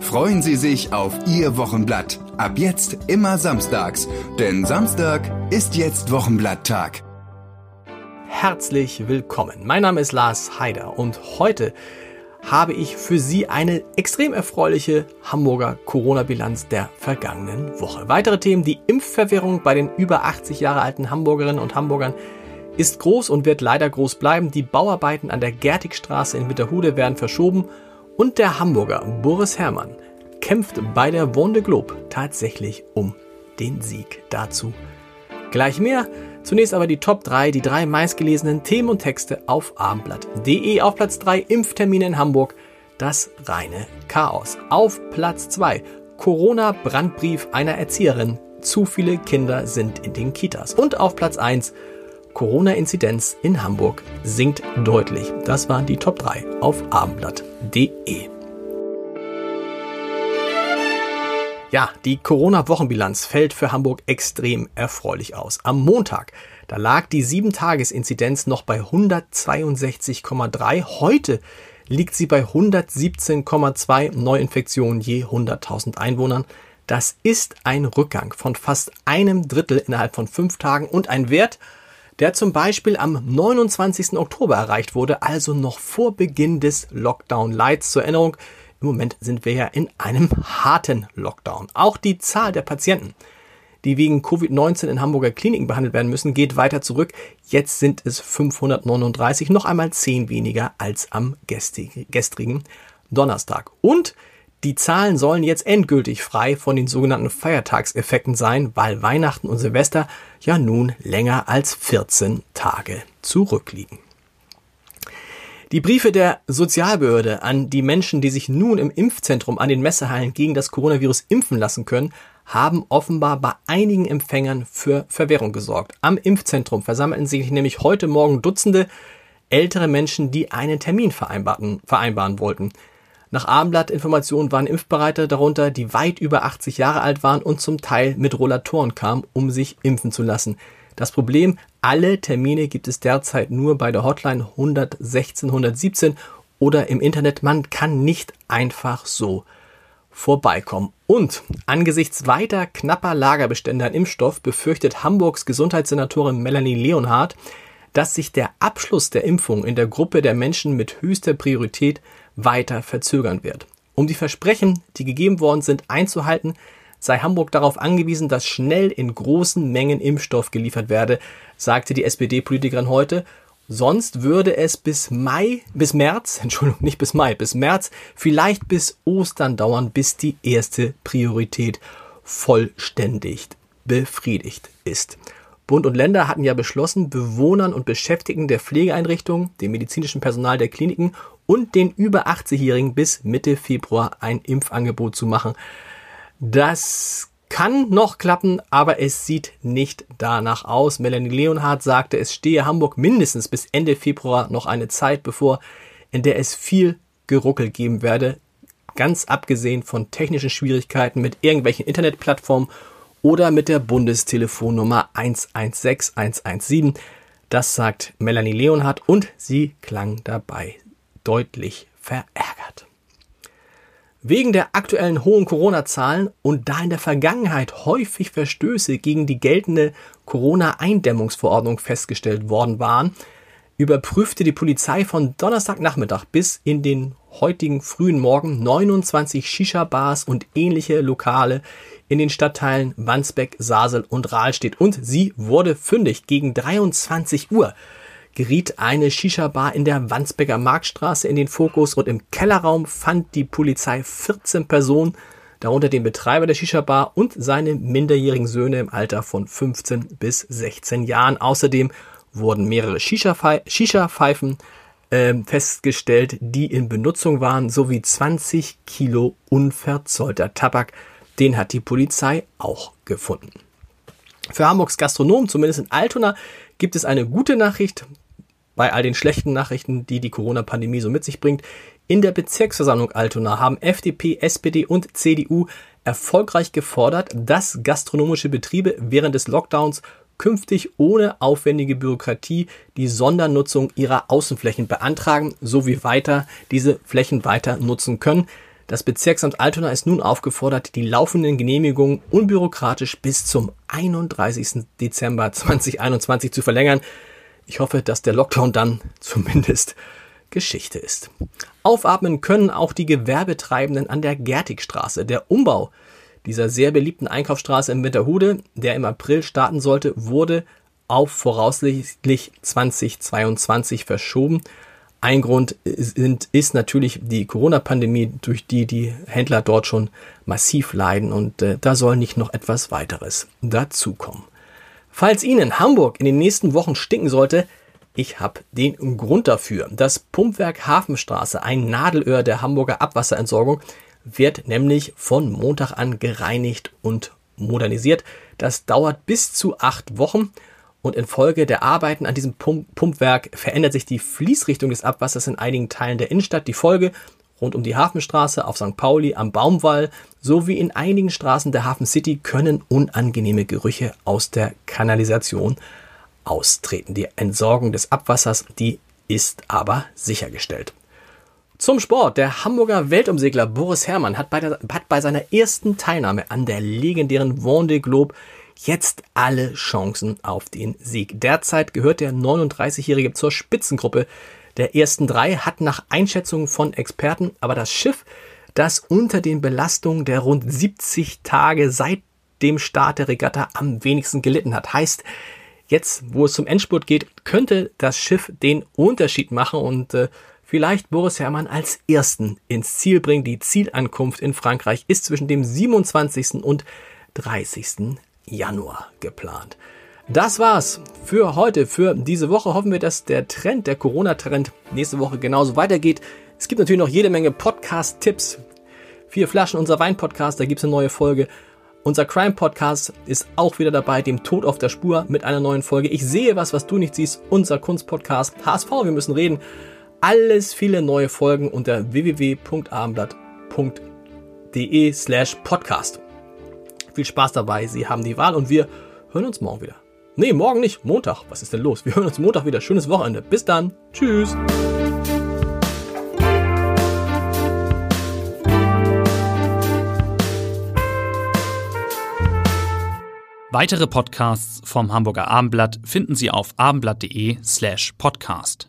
Freuen Sie sich auf Ihr Wochenblatt. Ab jetzt immer samstags, denn Samstag ist jetzt Wochenblatttag. Herzlich willkommen. Mein Name ist Lars Haider und heute habe ich für Sie eine extrem erfreuliche Hamburger Corona-Bilanz der vergangenen Woche. Weitere Themen, die Impfverwirrung bei den über 80 Jahre alten Hamburgerinnen und Hamburgern ist groß und wird leider groß bleiben. Die Bauarbeiten an der Gertigstraße in Mitterhude werden verschoben und der Hamburger Boris Herrmann kämpft bei der Wonde Globe tatsächlich um den Sieg. Dazu gleich mehr. Zunächst aber die Top 3, die drei meistgelesenen Themen und Texte auf abendblatt.de. Auf Platz 3 Impftermine in Hamburg, das reine Chaos. Auf Platz 2 Corona-Brandbrief einer Erzieherin. Zu viele Kinder sind in den Kitas. Und auf Platz 1 Corona-Inzidenz in Hamburg sinkt deutlich. Das waren die Top 3 auf abendblatt.de. Ja, die Corona-Wochenbilanz fällt für Hamburg extrem erfreulich aus. Am Montag, da lag die 7-Tages-Inzidenz noch bei 162,3. Heute liegt sie bei 117,2 Neuinfektionen je 100.000 Einwohnern. Das ist ein Rückgang von fast einem Drittel innerhalb von fünf Tagen und ein Wert, der zum Beispiel am 29. Oktober erreicht wurde, also noch vor Beginn des Lockdown Lights. Zur Erinnerung, im Moment sind wir ja in einem harten Lockdown. Auch die Zahl der Patienten, die wegen Covid-19 in Hamburger Kliniken behandelt werden müssen, geht weiter zurück. Jetzt sind es 539, noch einmal 10 weniger als am gestrigen Donnerstag. Und die Zahlen sollen jetzt endgültig frei von den sogenannten Feiertagseffekten sein, weil Weihnachten und Silvester ja nun länger als 14 Tage zurückliegen. Die Briefe der Sozialbehörde an die Menschen, die sich nun im Impfzentrum an den Messehallen gegen das Coronavirus impfen lassen können, haben offenbar bei einigen Empfängern für Verwirrung gesorgt. Am Impfzentrum versammelten sich nämlich heute Morgen Dutzende ältere Menschen, die einen Termin vereinbaren, vereinbaren wollten. Nach Abendblatt-Informationen waren Impfbereite darunter, die weit über 80 Jahre alt waren und zum Teil mit Rollatoren kamen, um sich impfen zu lassen. Das Problem, alle Termine gibt es derzeit nur bei der Hotline 116 117 oder im Internet. Man kann nicht einfach so vorbeikommen. Und angesichts weiter knapper Lagerbestände an Impfstoff befürchtet Hamburgs Gesundheitssenatorin Melanie Leonhardt, dass sich der Abschluss der Impfung in der Gruppe der Menschen mit höchster Priorität weiter verzögern wird. Um die Versprechen, die gegeben worden sind, einzuhalten, sei Hamburg darauf angewiesen, dass schnell in großen Mengen Impfstoff geliefert werde, sagte die SPD-Politikerin heute. Sonst würde es bis Mai, bis März, Entschuldigung, nicht bis Mai, bis März, vielleicht bis Ostern dauern, bis die erste Priorität vollständig befriedigt ist. Bund und Länder hatten ja beschlossen, Bewohnern und Beschäftigten der Pflegeeinrichtungen, dem medizinischen Personal der Kliniken und den über 80-Jährigen bis Mitte Februar ein Impfangebot zu machen. Das kann noch klappen, aber es sieht nicht danach aus. Melanie Leonhardt sagte, es stehe Hamburg mindestens bis Ende Februar noch eine Zeit bevor, in der es viel Geruckel geben werde, ganz abgesehen von technischen Schwierigkeiten mit irgendwelchen Internetplattformen oder mit der Bundestelefonnummer 116 117. Das sagt Melanie Leonhardt und sie klang dabei deutlich verärgert. Wegen der aktuellen hohen Corona-Zahlen und da in der Vergangenheit häufig Verstöße gegen die geltende Corona-Eindämmungsverordnung festgestellt worden waren, überprüfte die Polizei von Donnerstagnachmittag bis in den heutigen frühen Morgen 29 Shisha-Bars und ähnliche Lokale in den Stadtteilen Wandsbeck, Sasel und Rahlstedt und sie wurde fündig. Gegen 23 Uhr geriet eine Shisha-Bar in der Wandsbecker Marktstraße in den Fokus und im Kellerraum fand die Polizei 14 Personen, darunter den Betreiber der Shisha-Bar und seine minderjährigen Söhne im Alter von 15 bis 16 Jahren. Außerdem wurden mehrere Shisha-Pfeifen äh, festgestellt, die in Benutzung waren, sowie 20 Kilo unverzollter Tabak den hat die Polizei auch gefunden. Für Hamburgs Gastronomen, zumindest in Altona, gibt es eine gute Nachricht bei all den schlechten Nachrichten, die die Corona-Pandemie so mit sich bringt. In der Bezirksversammlung Altona haben FDP, SPD und CDU erfolgreich gefordert, dass gastronomische Betriebe während des Lockdowns künftig ohne aufwendige Bürokratie die Sondernutzung ihrer Außenflächen beantragen, sowie weiter diese Flächen weiter nutzen können. Das Bezirksamt Altona ist nun aufgefordert, die laufenden Genehmigungen unbürokratisch bis zum 31. Dezember 2021 zu verlängern. Ich hoffe, dass der Lockdown dann zumindest Geschichte ist. Aufatmen können auch die Gewerbetreibenden an der Gertigstraße. Der Umbau dieser sehr beliebten Einkaufsstraße in Winterhude, der im April starten sollte, wurde auf voraussichtlich 2022 verschoben. Ein Grund sind, ist natürlich die Corona-Pandemie, durch die die Händler dort schon massiv leiden und äh, da soll nicht noch etwas weiteres dazukommen. Falls Ihnen Hamburg in den nächsten Wochen stinken sollte, ich habe den Grund dafür. Das Pumpwerk Hafenstraße, ein Nadelöhr der Hamburger Abwasserentsorgung, wird nämlich von Montag an gereinigt und modernisiert. Das dauert bis zu acht Wochen und infolge der Arbeiten an diesem Pump Pumpwerk verändert sich die Fließrichtung des Abwassers in einigen Teilen der Innenstadt. Die Folge rund um die Hafenstraße, auf St. Pauli, am Baumwall sowie in einigen Straßen der Hafen City können unangenehme Gerüche aus der Kanalisation austreten. Die Entsorgung des Abwassers, die ist aber sichergestellt. Zum Sport. Der Hamburger Weltumsegler Boris Herrmann hat bei, der, hat bei seiner ersten Teilnahme an der legendären Vendée Globe jetzt alle Chancen auf den Sieg. Derzeit gehört der 39-Jährige zur Spitzengruppe der ersten drei, hat nach Einschätzung von Experten aber das Schiff, das unter den Belastungen der rund 70 Tage seit dem Start der Regatta am wenigsten gelitten hat. Heißt, jetzt, wo es zum Endspurt geht, könnte das Schiff den Unterschied machen und äh, vielleicht Boris Herrmann als ersten ins Ziel bringen. Die Zielankunft in Frankreich ist zwischen dem 27. und 30. Januar geplant. Das war's für heute, für diese Woche. Hoffen wir, dass der Trend, der Corona-Trend nächste Woche genauso weitergeht. Es gibt natürlich noch jede Menge Podcast-Tipps. Vier Flaschen, unser Wein-Podcast, da gibt's eine neue Folge. Unser Crime-Podcast ist auch wieder dabei, dem Tod auf der Spur mit einer neuen Folge. Ich sehe was, was du nicht siehst. Unser Kunst-Podcast HSV, wir müssen reden. Alles viele neue Folgen unter www.abendblatt.de slash podcast. Viel Spaß dabei. Sie haben die Wahl und wir hören uns morgen wieder. Nee, morgen nicht. Montag. Was ist denn los? Wir hören uns Montag wieder. Schönes Wochenende. Bis dann. Tschüss. Weitere Podcasts vom Hamburger Abendblatt finden Sie auf abendblatt.de slash podcast.